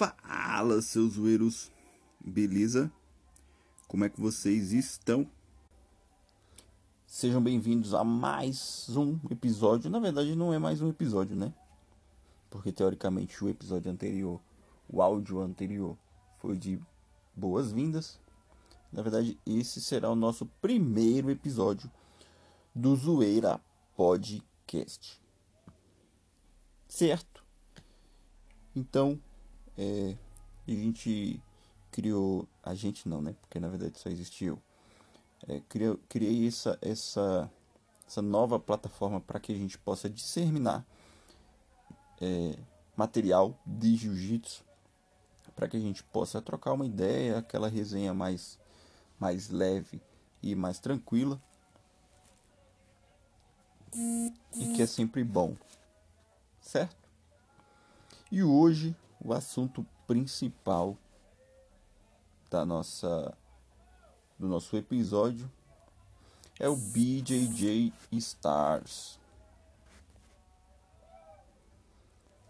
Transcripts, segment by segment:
Fala, seus zoeiros, beleza? Como é que vocês estão? Sejam bem-vindos a mais um episódio. Na verdade, não é mais um episódio, né? Porque teoricamente o episódio anterior, o áudio anterior, foi de boas-vindas. Na verdade, esse será o nosso primeiro episódio do Zoeira Podcast. Certo? Então, é, a gente criou. A gente não, né? Porque na verdade só existe eu. É, criou, criei essa, essa, essa nova plataforma para que a gente possa disseminar é, material de jiu-jitsu para que a gente possa trocar uma ideia, aquela resenha mais, mais leve e mais tranquila. E que é sempre bom, certo? E hoje o assunto principal da nossa do nosso episódio é o BJJ Stars.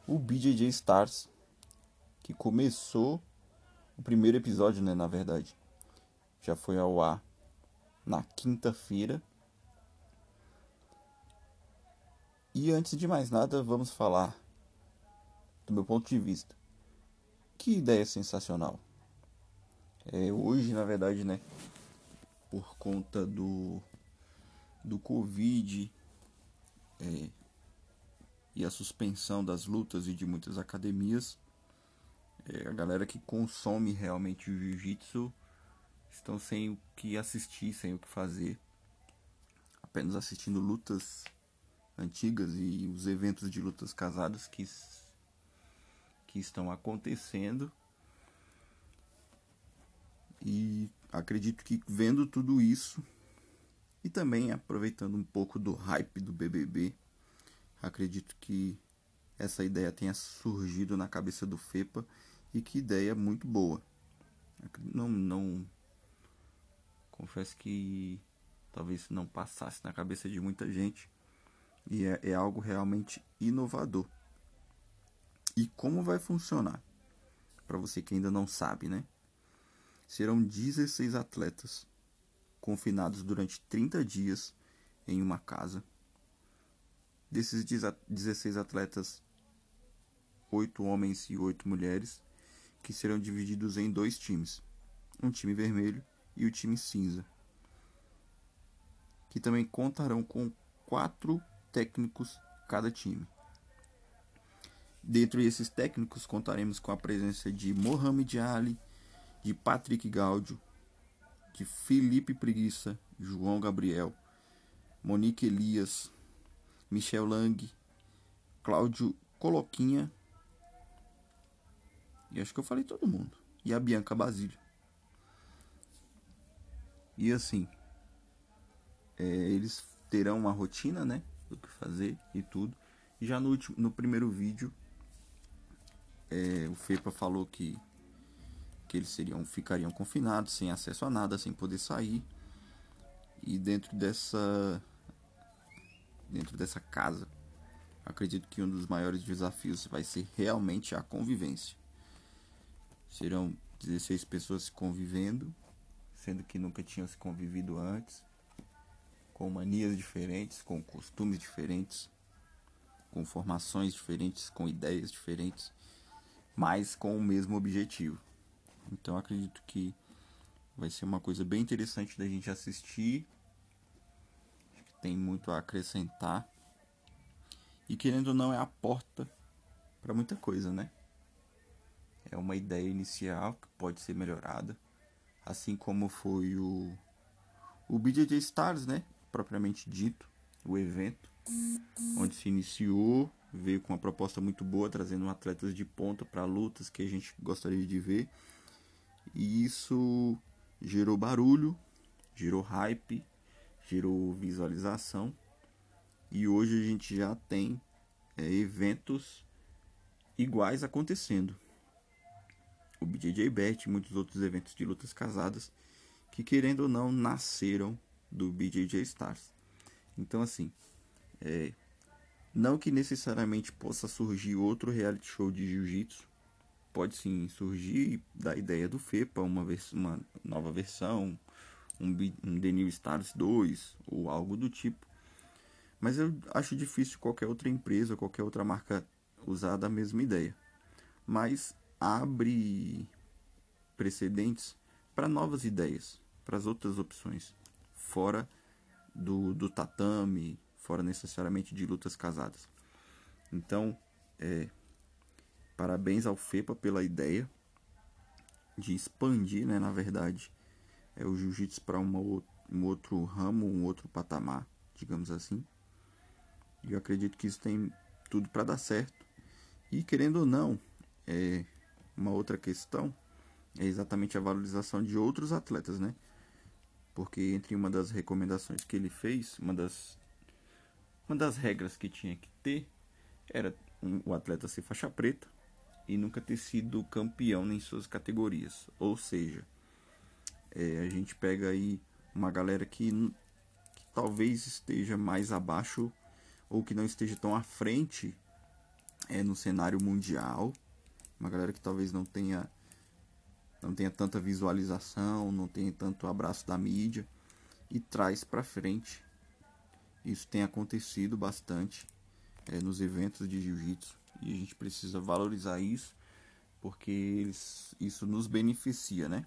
O BJJ Stars que começou o primeiro episódio, né, na verdade. Já foi ao ar na quinta-feira. E antes de mais nada, vamos falar do meu ponto de vista. Que ideia sensacional. É, hoje, na verdade, né, por conta do, do Covid é, e a suspensão das lutas e de muitas academias, é, a galera que consome realmente o jiu-jitsu estão sem o que assistir, sem o que fazer, apenas assistindo lutas antigas e os eventos de lutas casadas que que estão acontecendo. E acredito que vendo tudo isso e também aproveitando um pouco do hype do BBB, acredito que essa ideia tenha surgido na cabeça do FEPA e que ideia muito boa. Não, não confesso que talvez não passasse na cabeça de muita gente e é, é algo realmente inovador. E como vai funcionar? Para você que ainda não sabe, né? Serão 16 atletas confinados durante 30 dias em uma casa. Desses 16 atletas, 8 homens e 8 mulheres, que serão divididos em dois times: um time vermelho e o time cinza, que também contarão com quatro técnicos cada time. Dentro desses técnicos contaremos com a presença de Mohamed Ali, de Patrick Gaudio, de Felipe Preguiça, João Gabriel, Monique Elias, Michel Lang, Cláudio Coloquinha, e acho que eu falei todo mundo, e a Bianca Basílio. E assim, é, eles terão uma rotina, né, do que fazer e tudo. E já no, último, no primeiro vídeo é, o FEPA falou que, que eles seriam, ficariam confinados, sem acesso a nada, sem poder sair. E dentro dessa dentro dessa casa, acredito que um dos maiores desafios vai ser realmente a convivência. Serão 16 pessoas convivendo, sendo que nunca tinham se convivido antes, com manias diferentes, com costumes diferentes, com formações diferentes, com ideias diferentes mas com o mesmo objetivo. Então acredito que vai ser uma coisa bem interessante da gente assistir. Acho que tem muito a acrescentar. E querendo ou não é a porta para muita coisa, né? É uma ideia inicial que pode ser melhorada, assim como foi o o BJJ Stars, né, propriamente dito, o evento onde se iniciou veio com uma proposta muito boa, trazendo atletas de ponta para lutas que a gente gostaria de ver. E isso gerou barulho, gerou hype, gerou visualização. E hoje a gente já tem é, eventos iguais acontecendo. O BJJ Bet e muitos outros eventos de lutas casadas que, querendo ou não, nasceram do BJJ Stars. Então, assim, é, não que necessariamente possa surgir outro reality show de jiu-jitsu, pode sim surgir da ideia do FEPA, uma, uma nova versão, um, um The New Stars 2 ou algo do tipo. Mas eu acho difícil qualquer outra empresa, qualquer outra marca usar da mesma ideia. Mas abre precedentes para novas ideias, para as outras opções, fora do, do tatame, fora necessariamente de lutas casadas. Então, é, parabéns ao FEPA pela ideia de expandir, né, na verdade, é o jiu-jitsu para um outro ramo, um outro patamar, digamos assim. E eu acredito que isso tem tudo para dar certo. E querendo ou não, é uma outra questão é exatamente a valorização de outros atletas, né? Porque entre uma das recomendações que ele fez, uma das uma das regras que tinha que ter era o atleta ser faixa preta e nunca ter sido campeão em suas categorias. Ou seja, é, a gente pega aí uma galera que, que talvez esteja mais abaixo ou que não esteja tão à frente é, no cenário mundial. Uma galera que talvez não tenha não tenha tanta visualização, não tenha tanto abraço da mídia e traz para frente. Isso tem acontecido bastante é, nos eventos de jiu-jitsu e a gente precisa valorizar isso porque eles, isso nos beneficia, né?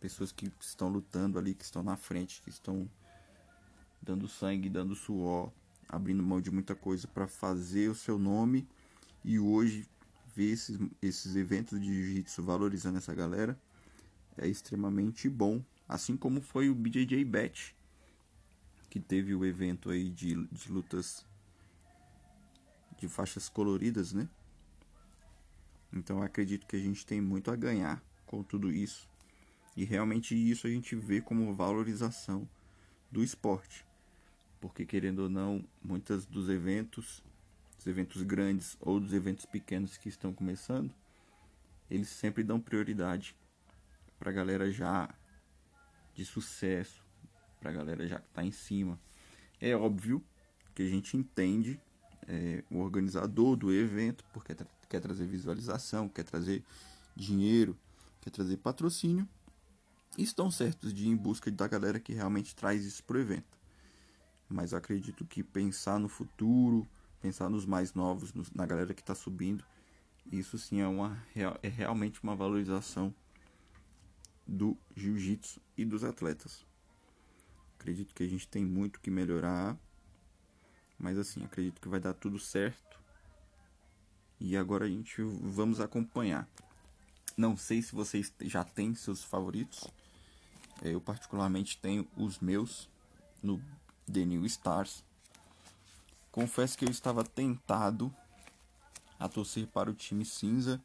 Pessoas que estão lutando ali, que estão na frente, que estão dando sangue, dando suor, abrindo mão de muita coisa para fazer o seu nome e hoje ver esses, esses eventos de jiu-jitsu valorizando essa galera é extremamente bom. Assim como foi o BJJ Bet, que teve o evento aí de, de lutas de faixas coloridas, né? Então acredito que a gente tem muito a ganhar com tudo isso. E realmente isso a gente vê como valorização do esporte porque querendo ou não, muitos dos eventos, dos eventos grandes ou dos eventos pequenos que estão começando, eles sempre dão prioridade para a galera já de sucesso, para a galera já que está em cima. É óbvio que a gente entende é, o organizador do evento, porque quer trazer visualização, quer trazer dinheiro, quer trazer patrocínio, estão certos de ir em busca da galera que realmente traz isso para o evento mas acredito que pensar no futuro, pensar nos mais novos, na galera que está subindo, isso sim é, uma, é realmente uma valorização do jiu-jitsu e dos atletas. Acredito que a gente tem muito que melhorar, mas assim, acredito que vai dar tudo certo. E agora a gente vamos acompanhar. Não sei se vocês já têm seus favoritos. Eu particularmente tenho os meus no The New Stars. Confesso que eu estava tentado a torcer para o time cinza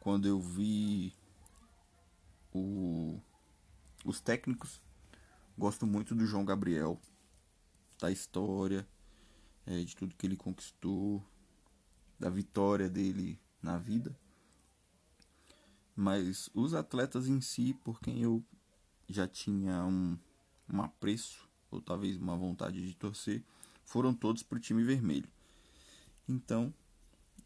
quando eu vi o, os técnicos. Gosto muito do João Gabriel, da história, é, de tudo que ele conquistou, da vitória dele na vida. Mas os atletas em si, por quem eu já tinha um, um apreço ou talvez uma vontade de torcer, foram todos para o time vermelho. Então,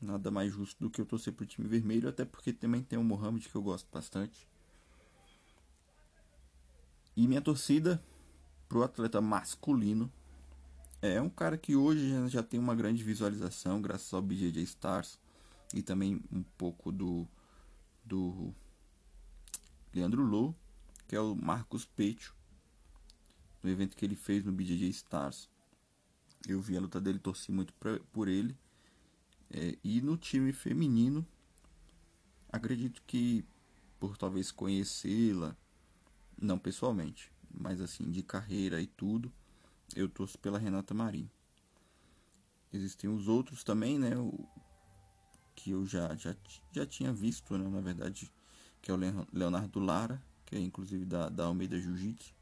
nada mais justo do que eu torcer para o time vermelho, até porque também tem o Mohamed que eu gosto bastante. E minha torcida para o atleta masculino é um cara que hoje já tem uma grande visualização, graças ao BJJ Stars e também um pouco do, do Leandro Lou, que é o Marcos Pecho no evento que ele fez no BJJ Stars. Eu vi a luta dele, torci muito pra, por ele. É, e no time feminino, acredito que por talvez conhecê-la, não pessoalmente, mas assim de carreira e tudo, eu torço pela Renata Marim. Existem os outros também, né? O, que eu já, já, já tinha visto, né, na verdade, que é o Leonardo Lara, que é inclusive da, da Almeida Jiu-Jitsu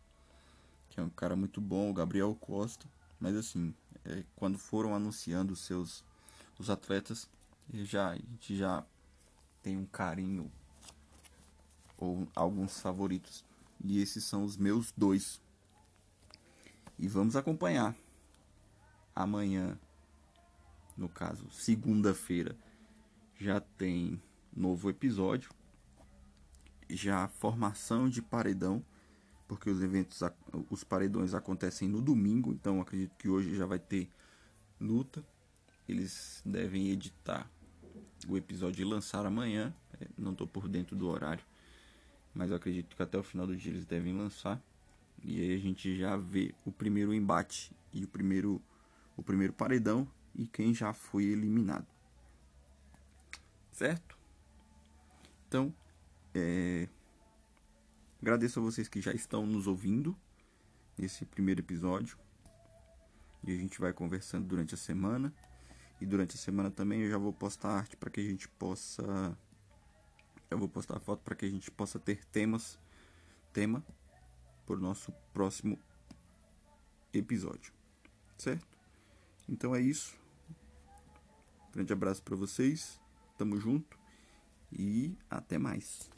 que é um cara muito bom, o Gabriel Costa. Mas assim, é, quando foram anunciando os seus os atletas, já, a gente já tem um carinho ou alguns favoritos. E esses são os meus dois. E vamos acompanhar. Amanhã, no caso, segunda-feira, já tem novo episódio. Já formação de paredão, porque os eventos, os paredões acontecem no domingo, então acredito que hoje já vai ter luta. Eles devem editar o episódio e lançar amanhã. É, não estou por dentro do horário, mas eu acredito que até o final do dia eles devem lançar. E aí a gente já vê o primeiro embate e o primeiro, o primeiro paredão e quem já foi eliminado. Certo? Então, é... agradeço a vocês que já estão nos ouvindo nesse primeiro episódio. E a gente vai conversando durante a semana. E durante a semana também eu já vou postar arte para que a gente possa. Eu vou postar foto para que a gente possa ter temas. Tema para o nosso próximo episódio. Certo? Então é isso. Grande abraço para vocês. Tamo junto e até mais.